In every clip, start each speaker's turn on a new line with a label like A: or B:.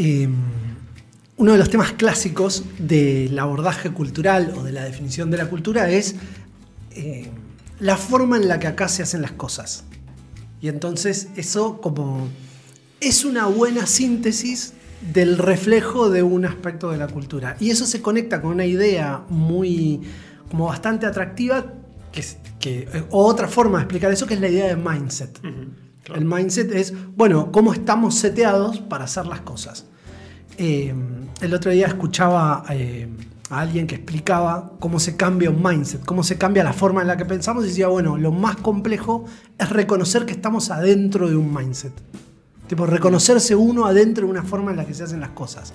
A: em, uno de los temas clásicos del abordaje cultural o de la definición de la cultura es em, la forma en la que acá se hacen las cosas. Y entonces eso como es una buena síntesis del reflejo de un aspecto de la cultura. Y eso se conecta con una idea muy, como bastante atractiva, que, que otra forma de explicar eso, que es la idea de mindset. El mindset es, bueno, cómo estamos seteados para hacer las cosas. Eh, el otro día escuchaba eh, a alguien que explicaba cómo se cambia un mindset, cómo se cambia la forma en la que pensamos y decía, bueno, lo más complejo es reconocer que estamos adentro de un mindset. Tipo, reconocerse uno adentro de una forma en la que se hacen las cosas.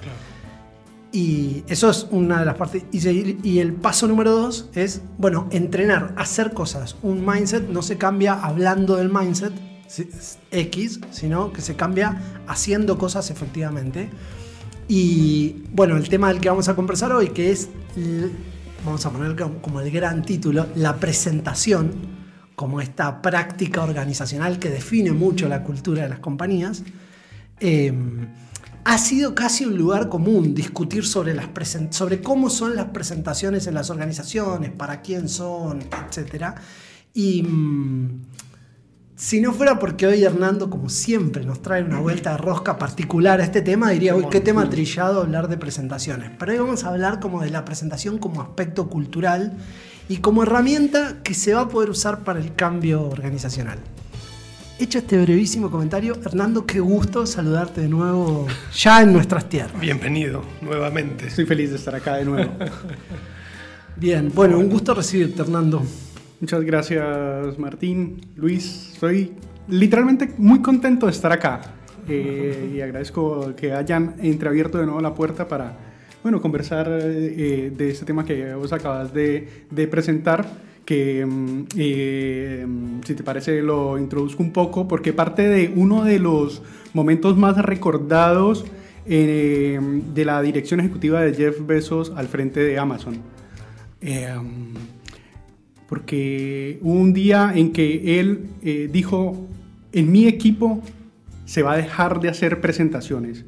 A: Y eso es una de las partes. Y, el paso número dos es, bueno, entrenar, hacer cosas. Un mindset no se cambia hablando del mindset, X, sino que se cambia haciendo cosas efectivamente. Y bueno, el tema del que vamos a conversar hoy, que es, vamos a poner como el gran título, la presentación, como esta práctica organizacional que define mucho la cultura de las compañías, em, ha sido casi un lugar común discutir sobre, las sobre cómo son las presentaciones en las organizaciones, para quién son, etc. Y mm, si no fuera porque hoy Hernando, como siempre, nos trae una vuelta de rosca particular a este tema, diría, uy, qué tema trillado hablar de presentaciones. Pero hoy vamos a hablar como de la presentación como aspecto cultural y como herramienta que se va a poder usar para el cambio organizacional. Hecho este brevísimo comentario, Hernando, qué gusto saludarte de nuevo ya en nuestras tierras.
B: Bienvenido nuevamente.
C: Estoy feliz de estar acá de nuevo.
A: Bien, bueno, un gusto recibirte, Hernando.
C: Muchas gracias Martín, Luis. Estoy literalmente muy contento de estar acá eh, y agradezco que hayan entreabierto de nuevo la puerta para bueno, conversar eh, de este tema que vos acabas de, presentar que mm, eh, si te parece lo introduzco un poco porque parte de uno de los momentos más recordados de la dirección ejecutiva de Jeff Bezos al frente de Amazon porque hubo un día en que él eh, dijo, en mi equipo se va a dejar de hacer presentaciones,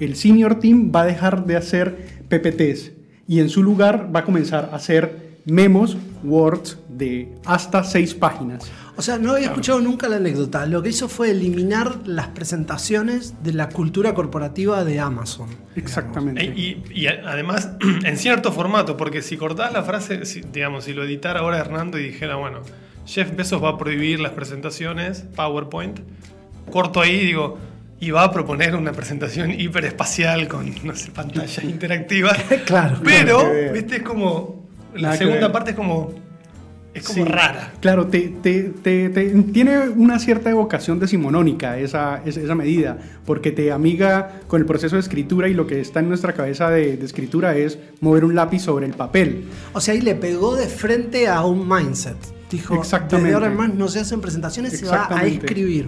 C: el senior team va a dejar de hacer PPTs y en su lugar va a comenzar a hacer memos, words de hasta seis páginas.
A: O sea, no había escuchado nunca la anécdota. Lo que hizo fue eliminar las presentaciones de la cultura corporativa de Amazon.
C: Exactamente.
B: Y, además, en cierto formato, porque si cortás la frase, digamos, si lo editara ahora Hernando y dijera, bueno, Jeff Bezos va a prohibir las presentaciones, PowerPoint, corto ahí digo, y va a proponer una presentación hiperespacial con, no sé, pantallas interactivas.
A: claro.
B: Pero, viste, es como, la segunda parte es como es como rara.
C: Claro, te, tiene una cierta evocación decimonónica esa, esa, medida, porque te amiga con el proceso de escritura y lo que está en nuestra cabeza de, escritura es mover un lápiz sobre el papel.
A: O sea, ahí le pegó de frente a un mindset. Dijo, exactamente. desde ahora más no se hacen presentaciones, se va a escribir.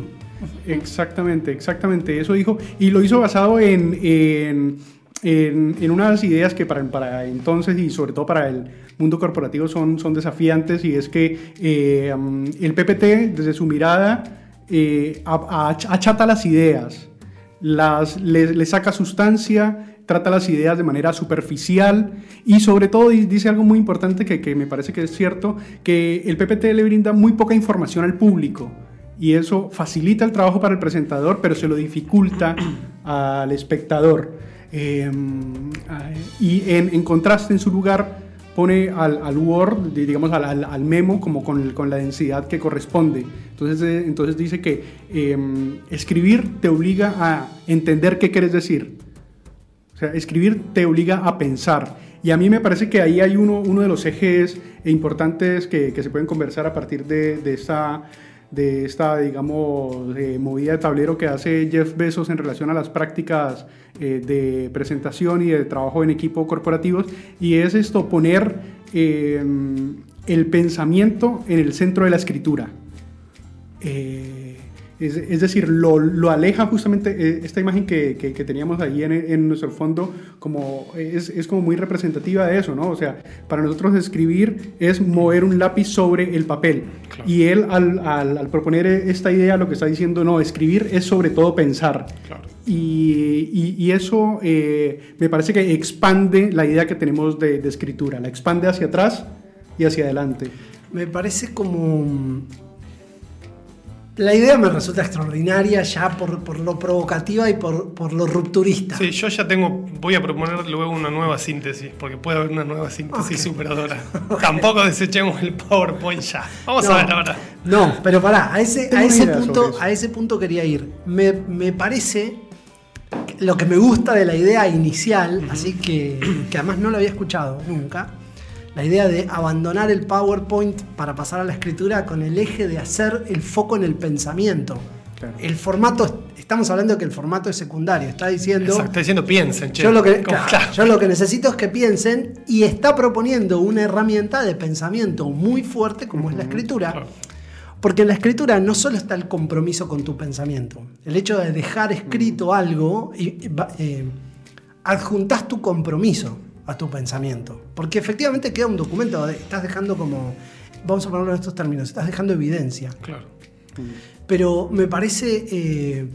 C: Exactamente, exactamente, eso dijo. Y lo hizo basado en, en, en, unas ideas que para, para entonces y sobre todo para el mundo corporativo son, son desafiantes y es que eh, el PPT desde su mirada eh, achata las ideas, las, le, saca sustancia, trata las ideas de manera superficial y sobre todo dice algo muy importante que, que me parece que es cierto, que el PPT le brinda muy poca información al público y eso facilita el trabajo para el presentador, pero se lo dificulta al espectador. Eh, y en, en, contraste, en su lugar, pone al, Word, digamos al, memo, como con, con, la densidad que corresponde. Entonces, eh, entonces dice que em, escribir te obliga a entender qué quieres decir. O sea, escribir te obliga a pensar. Y a mí me parece que ahí hay uno, uno de los ejes importantes que, que se pueden conversar a partir de, de esta de esta, digamos, eh, movida de tablero que hace Jeff Bezos en relación a las prácticas eh, de presentación y de trabajo en equipo corporativos, y es esto, poner eh, el pensamiento en el centro de la escritura. Es, es decir, lo, lo, aleja justamente eh, esta imagen que, que, que teníamos ahí en, en, nuestro fondo, como es, es, como muy representativa de eso, ¿no? O sea, para nosotros escribir es mover un lápiz sobre el papel. Claro. Y él al, al, al, proponer esta idea lo que está diciendo, no, escribir es sobre todo pensar.
B: Claro.
C: Y, y, y, eso eh, me parece que expande la idea que tenemos de, de escritura, la expande hacia atrás y hacia adelante.
A: Me parece como la idea me resulta extraordinaria ya por, por lo provocativa y por, por, lo rupturista.
B: Sí, yo ya tengo, voy a proponer luego una nueva síntesis, porque puede haber una nueva síntesis okay. superadora. Okay. Tampoco desechemos el PowerPoint ya. Vamos
A: no,
B: a ver ahora.
A: No, pero pará, a ese, a ese, punto, a ese punto quería ir. Me, me, parece lo que me gusta de la idea inicial, uh -huh. así que, que además no lo había escuchado nunca la idea de abandonar el PowerPoint para pasar a la escritura con el eje de hacer el foco en el pensamiento. Claro. El formato, estamos hablando de que el formato es secundario, está diciendo...
B: Exacto, está diciendo piensen, che.
A: Yo lo, que, claro, claro. yo lo que necesito es que piensen y está proponiendo una herramienta de pensamiento muy fuerte como uh -huh. es la escritura. Porque en la escritura no solo está el compromiso con tu pensamiento, el hecho de dejar escrito algo y eh, adjuntás tu compromiso a tu pensamiento. Porque efectivamente queda un documento, estás dejando como, vamos a ponerlo en estos términos, estás dejando evidencia.
B: Claro.
A: Pero me parece, eh,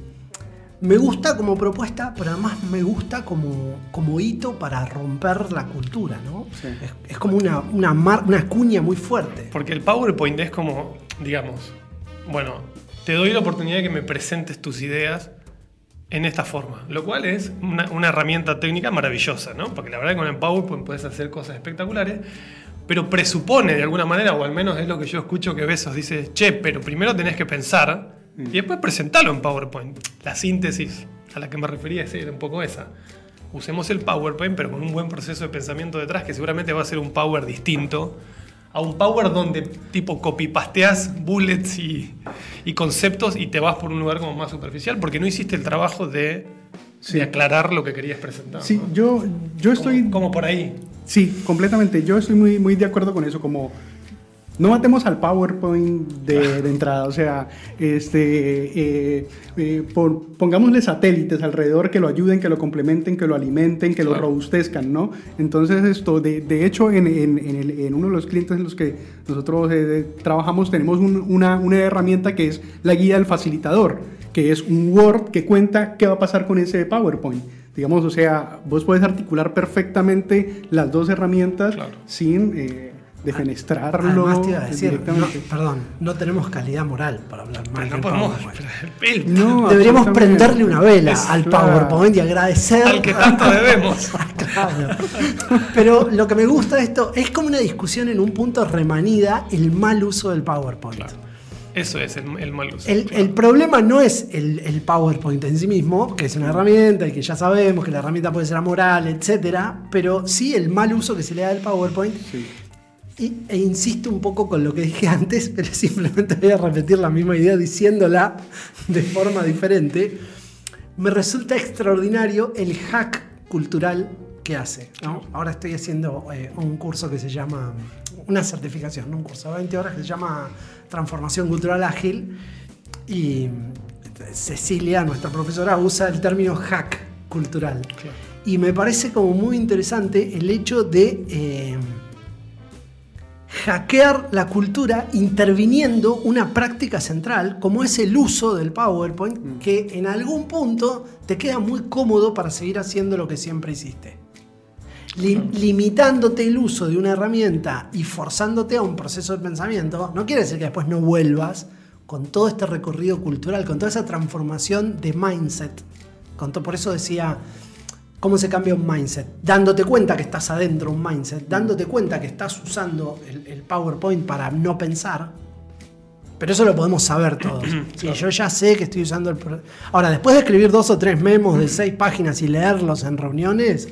A: me gusta como propuesta, pero además me gusta como, como hito para romper la cultura, ¿no? Sí. Es, es, como una, una, mar, una cuña muy fuerte.
B: Porque el PowerPoint es como, digamos, bueno, te doy la oportunidad de que me presentes tus ideas en esta forma, lo cual es una, una, herramienta técnica maravillosa, ¿no? Porque la verdad que con el PowerPoint puedes hacer cosas espectaculares, pero presupone de alguna manera, o al menos es lo que yo escucho que Besos dice, che, pero primero tenés que pensar mm. y después presentarlo en PowerPoint. La síntesis a la que me refería es un poco esa. Usemos el PowerPoint, pero con un buen proceso de pensamiento detrás, que seguramente va a ser un Power distinto a un Power donde tipo copy-pasteas bullets y, y, conceptos y te vas por un lugar como más superficial porque no hiciste el trabajo de, sí. de aclarar lo que querías presentar.
C: Sí, ¿no? yo, yo estoy...
B: Como, como, por ahí.
C: Sí, completamente. Yo estoy muy, muy de acuerdo con eso, como no matemos al PowerPoint de, de entrada, o sea, este, eh, eh, por, pongámosle satélites alrededor que lo ayuden, que lo complementen, que lo alimenten, que claro. lo robustezcan, ¿no? Entonces esto, de, de hecho, en, en, en, el, en, uno de los clientes en los que nosotros eh, trabajamos tenemos un, una, una herramienta que es la guía del facilitador, que es un Word que cuenta qué va a pasar con ese PowerPoint digamos, o sea, vos puedes articular perfectamente las dos herramientas claro. sin eh, defenestrarlo.
A: Además te iba a decir, no, perdón, no tenemos calidad moral para hablar mal
B: no podemos,
A: PowerPoint. No, Deberíamos prenderle una vela es, al PowerPoint y agradecer.
B: Al que tanto debemos.
A: claro. Pero lo que me gusta de esto es como una discusión en un punto remanida el mal uso del PowerPoint.
B: Claro. Eso es el, el mal uso.
A: El, claro. el, problema no es el, el, PowerPoint en sí mismo, que es una herramienta y que ya sabemos que la herramienta puede ser amoral, etcétera, pero sí el mal uso que se le da al PowerPoint. Sí. Y, e insisto un poco con lo que dije antes, pero simplemente voy a repetir la misma idea diciéndola de forma diferente. Me resulta extraordinario el hack cultural que hace. ¿no? Ahora estoy haciendo eh, un curso que se llama, una certificación, ¿no? un curso de 20 horas que se llama Transformación Cultural Ágil. Y Cecilia, nuestra profesora, usa el término hack cultural. Claro. Y me parece como muy interesante el hecho de... Eh, hackear la cultura interviniendo una práctica central como es el uso del PowerPoint mm. que en algún punto te queda muy cómodo para seguir haciendo lo que siempre hiciste. Lim limitándote el uso de una herramienta y forzándote a un proceso de pensamiento, no quiere decir que después no vuelvas con todo este recorrido cultural, con toda esa transformación de mindset. Con por eso decía, ¿Cómo se cambia un mindset? Dándote cuenta que estás adentro de un mindset, dándote cuenta que estás usando el, el, PowerPoint para no pensar. Pero eso lo podemos saber todos. Si yo ya sé que estoy usando el... Ahora, después de escribir dos o tres memos de seis páginas y leerlos en reuniones,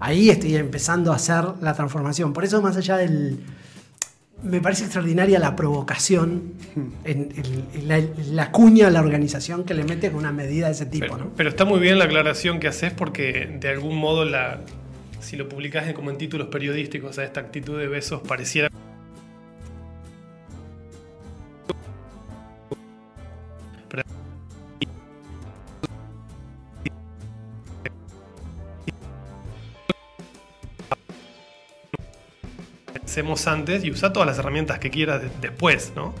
A: ahí estoy empezando a hacer la transformación. Por eso, más allá del, me parece extraordinaria la provocación en, en, en, la, cuña a la organización que le mete con una medida de ese tipo.
B: Pero,
A: ¿no?
B: pero está muy bien la aclaración que haces porque de algún modo la, si lo publicas como en títulos periodísticos a esta actitud de besos pareciera pensemos antes y usa todas las herramientas que quieras de- después, ¿no?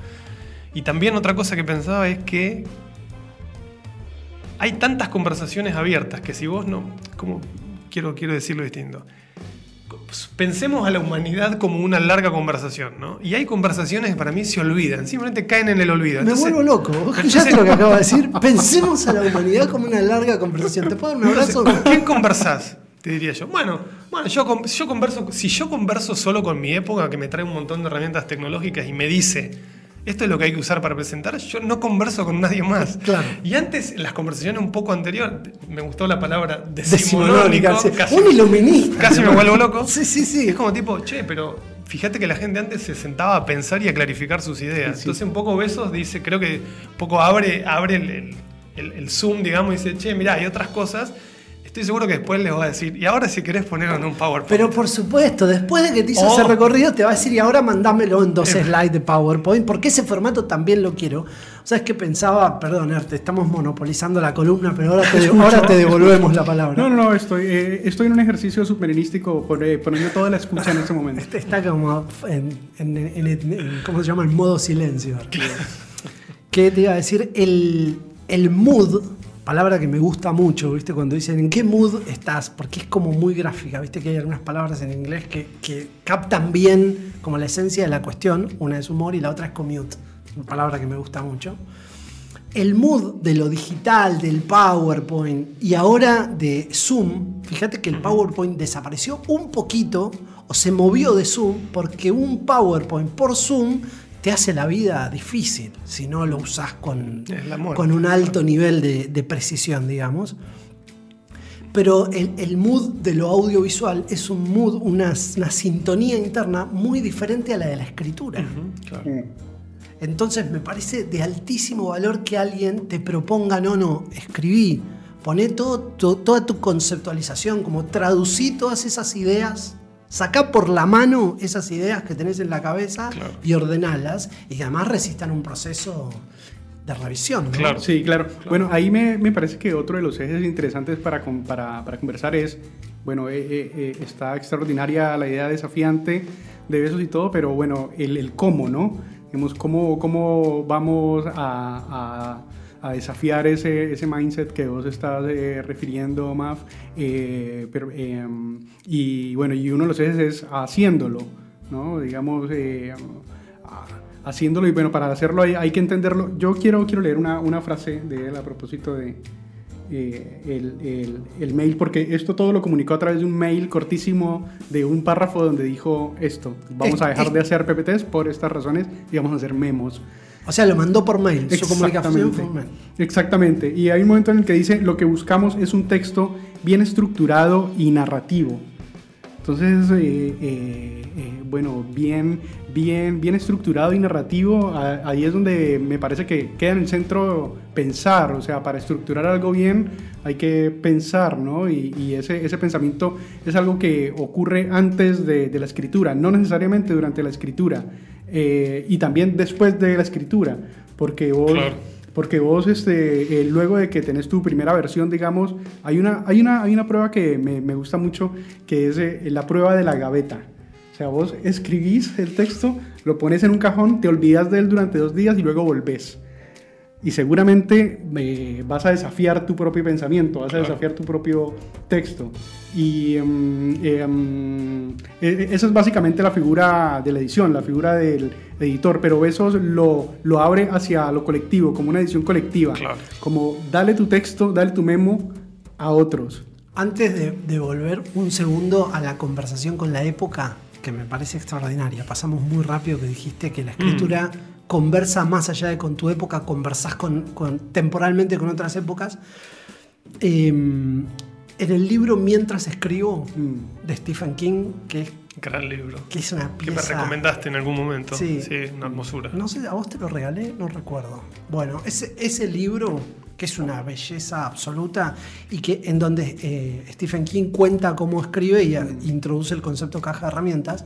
B: Y también otra cosa que pensaba es que hay tantas conversaciones abiertas que si vos no, como quiero, quiero decirlo distinto, pensemos a la humanidad como una larga conversación, ¿no? Y hay conversaciones que para mí se olvidan, simplemente caen en el olvido.
A: Me
B: Entonces-
A: vuelvo loco.
B: entonces-
A: ¿Escuchaste lo que acabo de decir? Pensemos a la humanidad como una larga conversación. ¿Te puedo dar un abrazo?
B: ¿Con quién conversás? Te diría yo. Bueno, bueno yo, yo converso, si yo converso solo con mi época, que me trae un montón de herramientas tecnológicas y me dice, esto es lo que hay que usar para presentar, yo no converso con nadie más.
A: Claro.
B: Y antes, en las conversaciones un poco anteriores, me gustó la palabra decimonónico.
A: sí.
B: casi-
A: Un iluminista.
B: Casi me vuelvo loco.
A: Sí, sí, sí.
B: Es como tipo, che, pero fíjate que la gente antes se sentaba a pensar y a clarificar sus ideas. Entonces, un poco Besos dice, creo que un poco abre, abre el, el- el- el zoom, digamos, y dice, che, mirá, hay otras cosas. Estoy seguro que después les va a decir, y ahora si querés ponerlo en un PowerPoint.
A: Pero por supuesto, después de que te hizo
B: Oh.
A: ese recorrido, te va a decir, y ahora mandámelo en dos
B: Eh.
A: slides de PowerPoint, porque ese formato también lo quiero. ¿Sabes qué pensaba? Perdón, te estamos monopolizando la columna, pero ahora te, ahora te devolvemos la palabra.
C: No, no, no, estoy, eh, estoy en un ejercicio submarinístico por, eh, poniendo toda la escucha en este momento.
A: Este está como en, en- en- en- ¿cómo se llama? En modo silencio. ¿Qué te iba a decir? El, el mood, palabra que me gusta mucho, ¿viste? Cuando dicen ¿en qué mood estás? Porque es como muy gráfica, ¿viste? Que hay algunas palabras en inglés que, que captan bien como la esencia de la cuestión. Una es humor y la otra es commute. Una palabra que me gusta mucho. El mood de lo digital, del PowerPoint y ahora de Zoom, fíjate que el PowerPoint desapareció un poquito o se movió de Zoom porque un PowerPoint por Zoom te hace la vida difícil si no lo usas con, con un alto nivel de, de precisión, digamos. Pero el, el mood de lo audiovisual es un mood, una, una sintonía interna muy diferente a la de la escritura.
B: Claro.
A: Entonces me parece de altísimo valor que alguien te proponga, no, no, escribí, poné todo, to- toda tu conceptualización, como traducí todas esas ideas, sacá por la mano esas ideas que tenés en la cabeza
B: Claro.
A: y ordenalas y que además resistan un proceso de revisión. ¿no?
B: Claro.
C: Sí, claro. Bueno, ahí me, me parece que otro de los ejes interesantes para, con- para, para conversar es, bueno, eh, eh, eh, está extraordinaria la idea desafiante de besos y todo, pero bueno, el, el cómo, ¿no? Digamos, cómo, cómo vamos a, a- a desafiar ese, ese mindset que vos estás eh, refiriendo, Maf. Eh, pero, eh, y bueno, y uno de los ejes es haciéndolo, ¿no? Digamos, eh, haciéndolo y bueno, para hacerlo hay, hay que entenderlo. Yo quiero, quiero leer una, una frase de él a propósito de eh, el, el- el mail, porque esto todo lo comunicó a través de un mail cortísimo de un párrafo donde dijo esto, vamos a dejar de hacer PPTs por estas razones y vamos a hacer memos.
A: O sea, lo mandó por mail, su comunicación fue mail.
C: Exactamente. Y hay un momento en el que dice, lo que buscamos es un texto bien estructurado y narrativo. Entonces, eh, eh, eh, bueno, bien, bien, bien estructurado y narrativo, a- ahí es donde me parece que queda en el centro pensar, o sea, para estructurar algo bien hay que pensar, ¿no? Y, y ese, ese pensamiento es algo que ocurre antes de, de la escritura, no necesariamente durante la escritura, eh, y también después de la escritura, porque vos...
B: Claro.
C: Porque vos, este, eh, luego de que tenés tu primera versión, digamos, hay una, hay una, hay una prueba que me, me gusta mucho, que es eh, la prueba de la gaveta. O sea, vos escribís el texto, lo pones en un cajón, te olvidas de él durante dos días y luego volvés. Y seguramente eh, vas a desafiar tu propio pensamiento, vas a
B: Claro.
C: desafiar tu propio texto. Y em, e- esa es básicamente la figura de la edición, la figura del editor, pero Besos lo, lo abre hacia lo colectivo, como una edición colectiva.
B: Claro.
C: Como dale tu texto, dale tu memo a otros.
A: Antes de, de volver un segundo a la conversación con la época, que me parece extraordinaria, pasamos muy rápido que dijiste que la escritura conversa más allá de con tu época, conversás con, con- temporalmente con otras épocas. Eh, en el libro Mientras escribo,
C: Mm.
A: de Stephen King, que es,
B: Gran libro.
A: que es una
B: Que me
A: pieza...
B: recomendaste en algún momento.
A: Sí.
B: Sí, una hermosura.
A: No sé, ¿a vos te lo regalé? No recuerdo. Bueno, ese, ese libro, que es una belleza absoluta y que en donde eh, Stephen King cuenta cómo escribe y introduce el concepto caja de herramientas,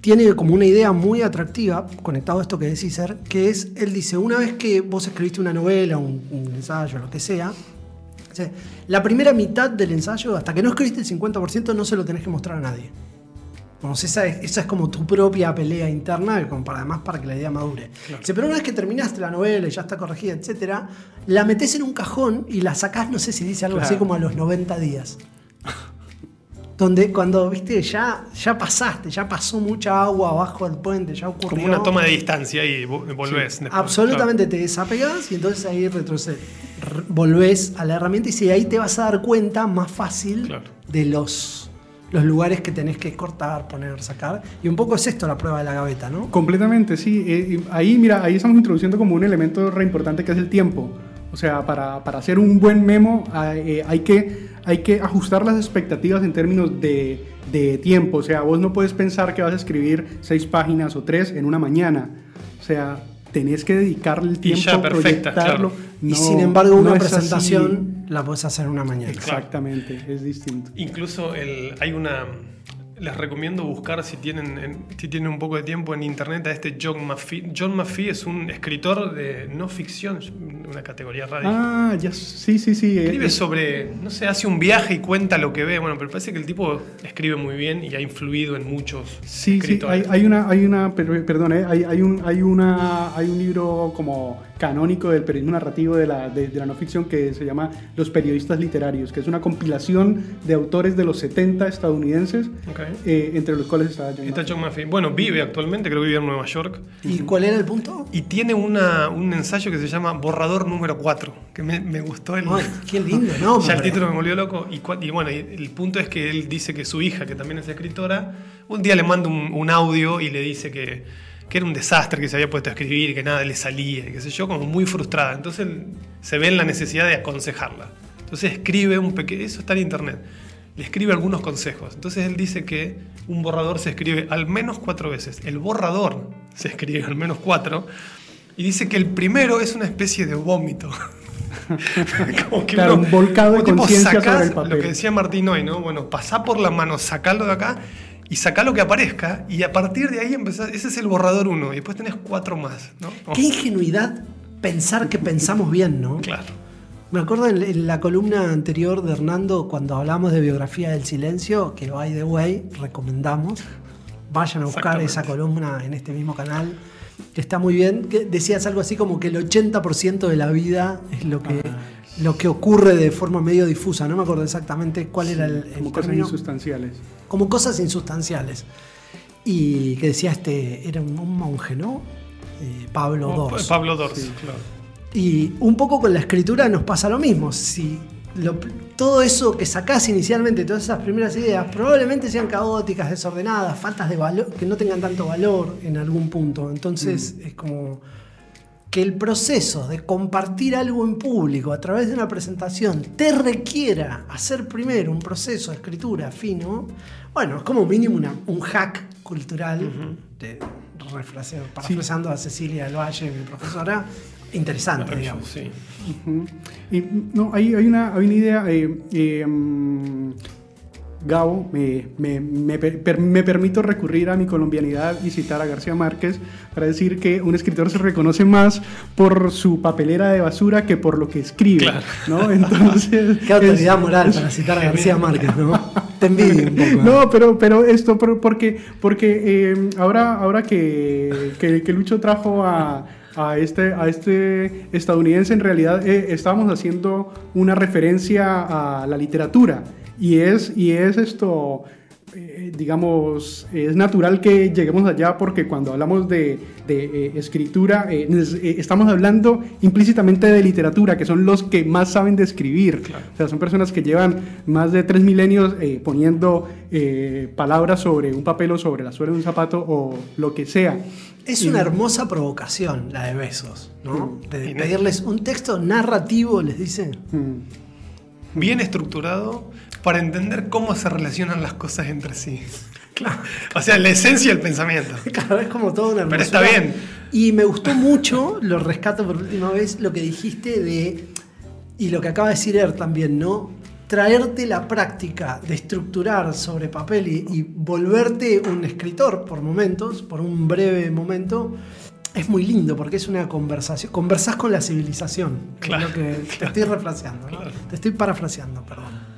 A: tiene como una idea muy atractiva, conectado a esto que decís, Ser, que es, él dice, una vez que vos escribiste una novela, un, un ensayo, lo que sea, dice, la primera mitad del ensayo, hasta que no escribiste el 50%, no se lo tenés que mostrar a nadie. Vamos, esa, es, esa es como tu propia pelea interna, como para, además para que la idea madure. Dice, pero una vez que terminaste la novela y ya está corregida, etcétera, la metes en un cajón y la sacás, no sé si dice algo así como a los 90 días. Donde cuando, viste, ya, ya pasaste, ya pasó mucha agua abajo del puente, ya ocurrió.
B: Como una toma de distancia y vo- volvés. después,
A: Absolutamente te desapegas y entonces ahí retrocedes. Volvés a la herramienta y si ahí te vas a dar cuenta más fácil
B: Claro.
A: de los, los lugares que tenés que cortar, poner, sacar. Y un poco es esto la prueba de la gaveta, ¿no?
C: Completamente, sí. Eh, ahí, mira, ahí estamos introduciendo como un elemento re importante que es el tiempo. O sea, para, para hacer un buen memo ah, eh, hay, que, hay que ajustar las expectativas en términos de, de tiempo. O sea, vos no puedes pensar que vas a escribir seis páginas o tres en una mañana. O sea, tenés que dedicarle el
B: Y
C: tiempo,
B: perfecta,
C: proyectarlo.
B: claro.
A: y
C: No-
A: sin embargo,
C: no
A: una
C: así.
A: presentación la podés hacer en una mañana.
C: Exactamente, es distinto.
B: Incluso el, hay una. Les recomiendo buscar si tienen, en- si tienen un poco de tiempo en internet a este John Maffei. John Maffei es un escritor de no ficción, una categoría rara.
C: Ah, ya, sí, sí, sí. eh,
B: Escribe
C: eh,
B: sobre, no sé, hace un viaje y cuenta lo que ve. Bueno, pero parece que el tipo escribe muy bien y ha influido en muchos
C: Sí, sí,
B: escritores.
C: hay, hay una, hay una, per- perdón, eh, hay, hay un, hay una, hay un libro como canónico del periodismo narrativo de la, de, de la no ficción que se llama Los periodistas literarios, que es una compilación de autores de los 70 estadounidenses,
B: Ok.
C: eh, entre los cuales está John
B: Está. John Maffei. Bueno, vive actualmente, creo que vive en Nueva York.
A: ¿Y cuál era el punto?
B: Y tiene una, un ensayo que se llama Borrador número 4, que me, me gustó el,
A: Ay, qué lindo, ¿no?
B: ya el título me volvió loco. Y, y bueno, el punto es que él dice que su hija, que también es escritora, un día le manda un, un audio y le dice que, que era un desastre, que se había puesto a escribir, que nada le salía, y qué sé yo, como muy frustrada. Entonces se ve en la necesidad de aconsejarla. Entonces escribe un pequeño, eso está en internet, le escribe algunos consejos. Entonces él dice que un borrador se escribe al menos cuatro veces. El borrador se escribe al menos cuatro. Y dice que el primero es una especie de vómito. Como que
C: Claro, un volcado de conciencia sobre el papel.
B: Lo que decía Martín hoy, ¿no? Bueno, pasá por la mano, sacalo de acá y sacá lo que aparezca. Y a partir de ahí empezás. Ese es el borrador uno. Y después tenés cuatro más, ¿no?
A: Qué ingenuidad pensar que pensamos bien, ¿no?
B: Claro.
A: Me acuerdo en, la columna anterior de Hernando, cuando hablamos de biografía del silencio, que by the way, recomendamos. Vayan a buscar esa columna en este mismo canal, que está muy bien. Que decías algo así como que el 80% de la vida es lo que,
C: Ah,
A: lo que ocurre de forma medio difusa. No me acuerdo exactamente cuál era el, el
C: como cosas
A: término.
C: insustanciales.
A: como cosas insustanciales. Y que decía este, era un, monje, ¿no? Eh, Pablo Dors.
B: Pablo Dors,
C: Sí.
B: claro.
A: Y un poco con la escritura nos pasa lo mismo. Si lo- todo eso que sacás inicialmente, todas esas primeras ideas, probablemente sean caóticas, desordenadas, faltas de valor, que no tengan tanto valor en algún punto. Entonces es como que el proceso de compartir algo en público a través de una presentación te requiera hacer primero un proceso de escritura fino, bueno, es como mínimo una- un hack cultural, de, parafraseando a Cecilia del Valle, mi profesora, interesante, digamos.
B: Sí.
C: No, hay, hay, una, hay una idea. eh, eh, mm, Gabo, me, me- me per- per- me permito recurrir a mi colombianidad y citar a García Márquez para decir que un escritor se reconoce más por su papelera de basura que por lo que escribe.
B: Claro.
C: ¿no? Entonces,
A: Qué autoridad
C: es-
A: moral para citar a García Márquez, ¿no? Te envidio un poco. ¿eh?
C: No, pero, pero esto, porque, porque eh, ahora, ahora que, que, que Lucho trajo a, a este, a este estadounidense, en realidad eh, estábamos haciendo una referencia a la literatura. Y es, y es esto, eh, digamos, es natural que lleguemos allá porque cuando hablamos de, de, eh, escritura, eh, eh, estamos hablando implícitamente de literatura, que son los que más saben de escribir. O sea, son personas que llevan más de tres milenios eh, poniendo palabras sobre un papel o sobre la suela de un zapato o lo que sea.
A: Es una hermosa provocación la de Besos, ¿no? De
B: Y no-
A: pedirles un texto narrativo, les dice.
C: Mm.
B: Bien estructurado para entender cómo se relacionan las cosas entre sí.
A: Claro.
B: O sea, la esencia del pensamiento.
A: Claro, es como toda una
B: Pero está bien.
A: Y me gustó mucho, lo rescato por última vez, lo que dijiste de, y lo que acaba de decir Er también, ¿no? Traerte la práctica de estructurar sobre papel y, y volverte un escritor por momentos, por un breve momento, es muy lindo porque es una conversación. Conversás con la civilización. es
B: Claro,
A: lo que te estoy refraseando. Te estoy parafraseando, perdón.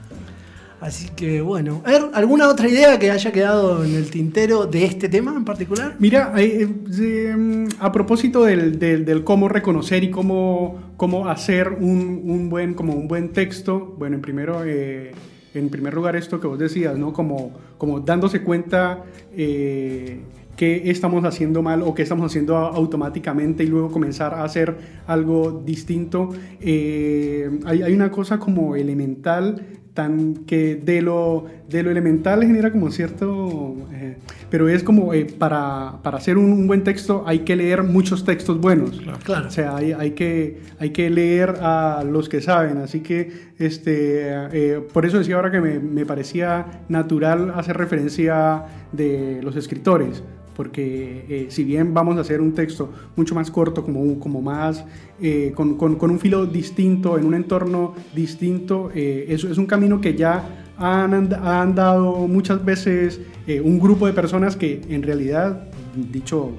A: Así que bueno, ¿alguna otra idea que haya quedado en el tintero de este tema en particular?
C: Mira, eh, eh, mm, a propósito del, cómo reconocer y cómo, cómo hacer un, un buen, como un buen texto, bueno, en, primero, eh, en primer lugar esto que vos decías, ¿no? Como, como dándose cuenta eh, qué estamos haciendo mal o qué estamos haciendo automáticamente y luego comenzar a hacer algo distinto. Hay, hay una cosa como elemental tan que de lo, de lo elemental genera como cierto, eh, pero es como eh, para, para hacer un, un buen texto hay que leer muchos textos buenos.
A: Claro.
C: O sea, hay, hay, que, hay que leer a los que saben. Así que este, eh, por eso decía ahora que me, me parecía natural hacer referencia de los escritores. Porque eh, si bien vamos a hacer un texto mucho más corto, como, como más, eh, con, con- un filo distinto, en un entorno distinto, eh, eso es un camino que ya han, and- ha andado muchas veces un grupo de personas que en realidad, dicho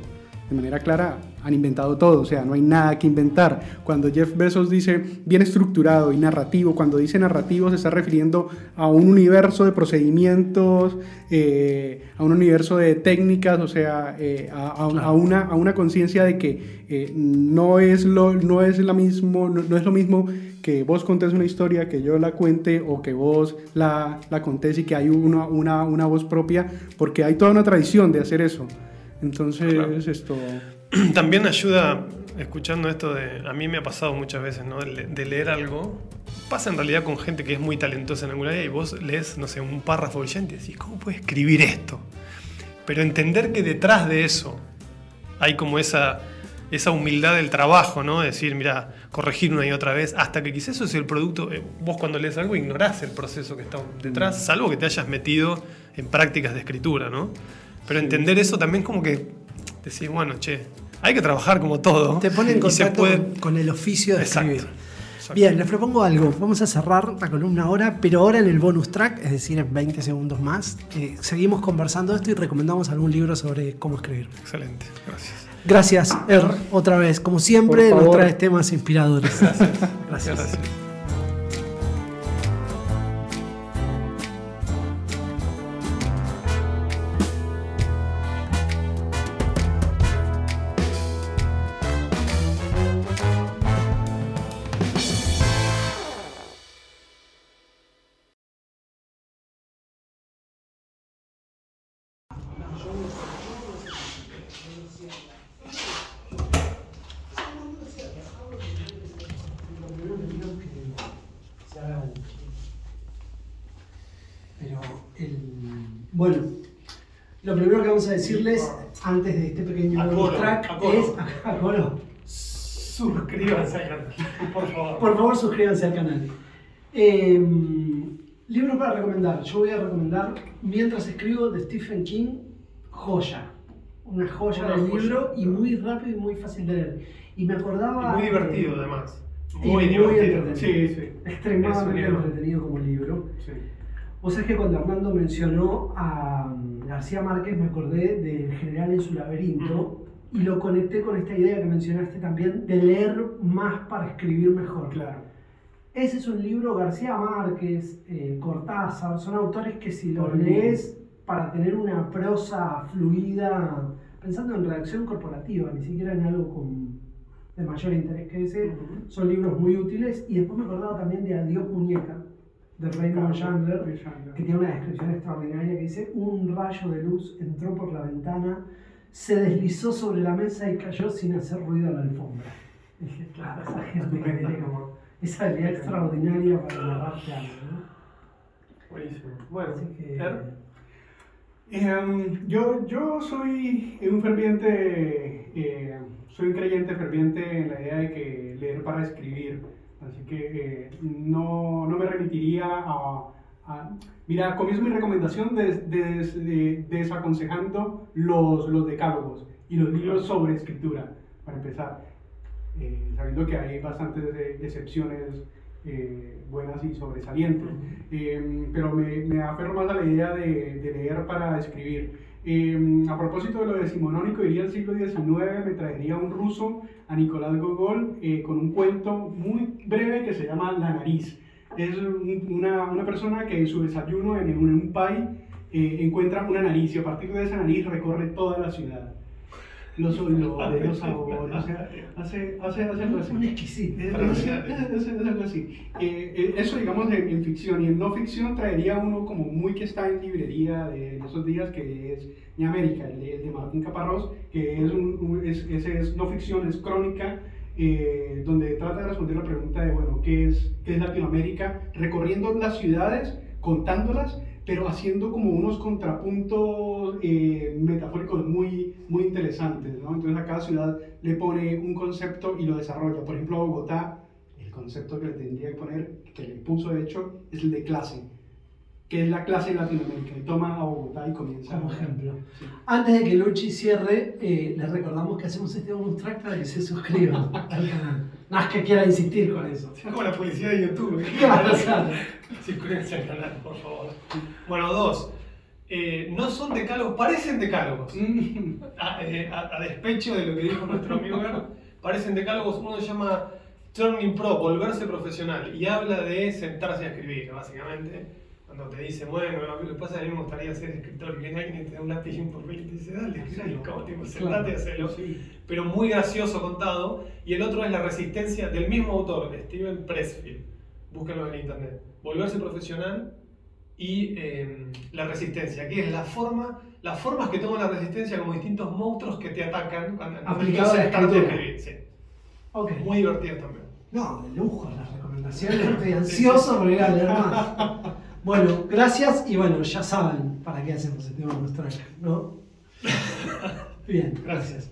C: de manera clara, han inventado todo, o sea, no hay nada que inventar. Cuando Jeff Bezos dice bien estructurado y narrativo, cuando dice narrativo se está refiriendo a un universo de procedimientos, eh, a un universo de técnicas, o sea, eh, a, a- a una, a una conciencia de que eh, no, es lo, no, es la mismo, no, no es lo mismo que vos contés una historia, que yo la cuente o que vos la, la contés y que hay una, una, una voz propia, porque hay toda una tradición de hacer eso. Entonces,
B: Claro.
C: esto...
B: También ayuda, escuchando esto de. A mí me ha pasado muchas veces, ¿no? De, de leer algo. Pasa en realidad con gente que es muy talentosa en alguna área y vos lees, no sé, un párrafo brillante y decís, ¿cómo puede escribir esto? Pero entender que detrás de eso hay como esa, esa humildad del trabajo, ¿no? Decir, mira, corregir una y otra vez, hasta que quizás eso es el producto. eh, vos cuando lees algo ignorás el proceso que está detrás, salvo que te hayas metido en prácticas de escritura, ¿no? Pero entender eso también como que decís, bueno, che, hay que trabajar como todo.
A: Te pone en
B: y se
A: contacto
B: puede-
A: con, con el oficio de
B: Exacto.
A: escribir.
B: Exacto.
A: Bien, les propongo algo. Vamos a cerrar la columna ahora, pero ahora en el bonus track, es decir, en 20 segundos más, eh, seguimos conversando esto y recomendamos algún libro sobre cómo escribir.
B: Excelente, gracias.
A: Gracias, Er, otra vez. Como siempre, nos traes temas inspiradores. Gracias.
B: Gracias.
A: Pero primero que vamos a decirles antes de este pequeño
B: A
A: bonus
B: coro,
A: track es a coro.
B: Suscríbanse al canal, por favor.
A: Por favor, suscríbanse al canal. Eh, libros para recomendar. Yo voy a recomendar Mientras escribo de Stephen King, joya. Una joya del libro y muy rápido y muy fácil de leer. Y me acordaba.
B: Y muy divertido,
A: eh,
B: además. Muy divertido.
A: entretenido.
C: Sí, sí.
A: Extremadamente entretenido como libro.
C: Sí.
A: Vos sabés que cuando Hernando mencionó a García Márquez me acordé del general en su laberinto y lo conecté con esta idea que mencionaste también de leer más para escribir mejor.
C: Claro.
A: Ese es un libro, García Márquez, eh, Cortázar, son autores que si los lees para tener una prosa fluida, pensando en redacción corporativa, ni siquiera en algo con, de mayor interés que ese, son libros muy útiles. Y después me acordaba también de Adiós Muñeca, de Raymond Chandler, que tiene una descripción extraordinaria que dice, un rayo de luz entró por la ventana, se deslizó sobre la mesa y cayó sin hacer ruido a la alfombra. Y dije, claro, esa gente que tiene como esa habilidad extraordinaria para narrarte algo, ¿no?
B: Buenísimo. Bueno,
A: que...
C: Em, yo, yo soy un ferviente, eh, soy un creyente ferviente en la idea de que leer para escribir, así que eh, no, no me remitiría a, a- Mira, comienzo mi recomendación des- des- de- desaconsejando los, los decálogos y los libros sobre escritura, para empezar, eh, sabiendo que hay bastantes eh, excepciones eh, buenas y sobresalientes. Eh, pero me, me aferro más a la idea de, de leer para escribir. Eh, a propósito de lo decimonónico, diría el siglo XIX, me traería un ruso, a Nicolás Gogol, eh, con un cuento muy breve que se llama La nariz. Es un- una, persona que en su desayuno en, un- en eh, encuentra una nariz y a partir de esa nariz recorre toda la ciudad. Los olores, los sabores, o sea, hace, hace, hace algo así.
A: Un exquisito.
C: Es algo así. Eh, eh, eso, digamos, en, en ficción. Y en no ficción traería uno como muy que está en librería de, de esos días, que es Mi América, el de, el de Martín Caparrós, que es, un, un- es, ese es no ficción, es crónica, eh, donde trata de responder la pregunta de, bueno, ¿qué es, qué es Latinoamérica? Recorriendo las ciudades, contándolas, pero haciendo como unos contrapuntos eh, metafóricos muy, muy interesantes, ¿no? Entonces a cada ciudad le pone un concepto y lo desarrolla. Por ejemplo, a Bogotá, el concepto que le tendría que poner, que le puso de hecho, es el de clase, que es la clase en Latinoamérica. Y toma a Bogotá y comienza.
A: Como ejemplo.
C: Sí.
A: Antes de que Luchi cierre, eh, les recordamos que hacemos este bonus track para que se suscriban al canal. No es que quiera insistir con eso.
B: Es como la publicidad de YouTube.
A: Claro, claro.
B: Suscríbanse al canal, por favor. Bueno, dos. Eh, no son decálogos, parecen decálogos. A, eh, a- a despecho de lo que dijo nuestro amigo Gar, parecen decálogos. Uno se llama Turning Pro, volverse profesional, y habla de sentarse a escribir, básicamente. Cuando te dice, bueno, lo que pasa es que a mí me gustaría ser escritor, que viene alguien y te da un lápiz y un papel y te dice, dale, escribí, como tipo, sentate y hacelo. Pero muy gracioso contado. Y el otro es la resistencia del mismo autor, Steven Pressfield. Búsquenlo en internet. Volverse profesional y eh, la resistencia, que es la forma, las formas que toma la resistencia como distintos monstruos que te atacan cuando
A: Aplicado a escritura.
B: escribir, sí.
A: Ok.
B: Muy divertido también.
A: No, de lujo las recomendaciones. Estoy ansioso por ir a leer más. Bueno, gracias y bueno, ya saben para qué hacemos este bonus track, ¿no? Bien, gracias.